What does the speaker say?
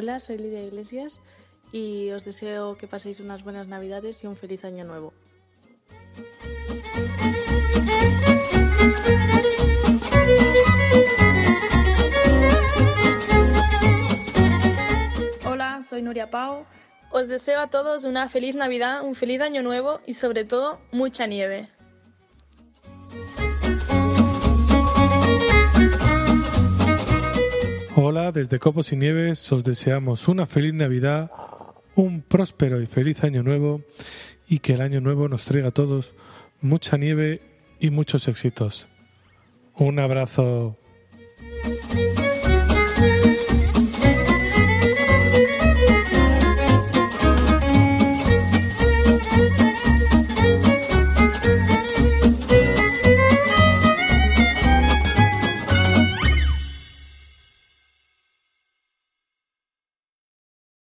días, soy Lidia Iglesias y os deseo que paséis unas buenas navidades y un feliz año nuevo. Hola, soy Nuria Pau. Os deseo a todos una feliz Navidad, un feliz año nuevo y sobre todo mucha nieve. Hola, desde Copos y Nieves os deseamos una feliz Navidad, un próspero y feliz año nuevo y que el año nuevo nos traiga a todos mucha nieve y muchos éxitos. Un abrazo.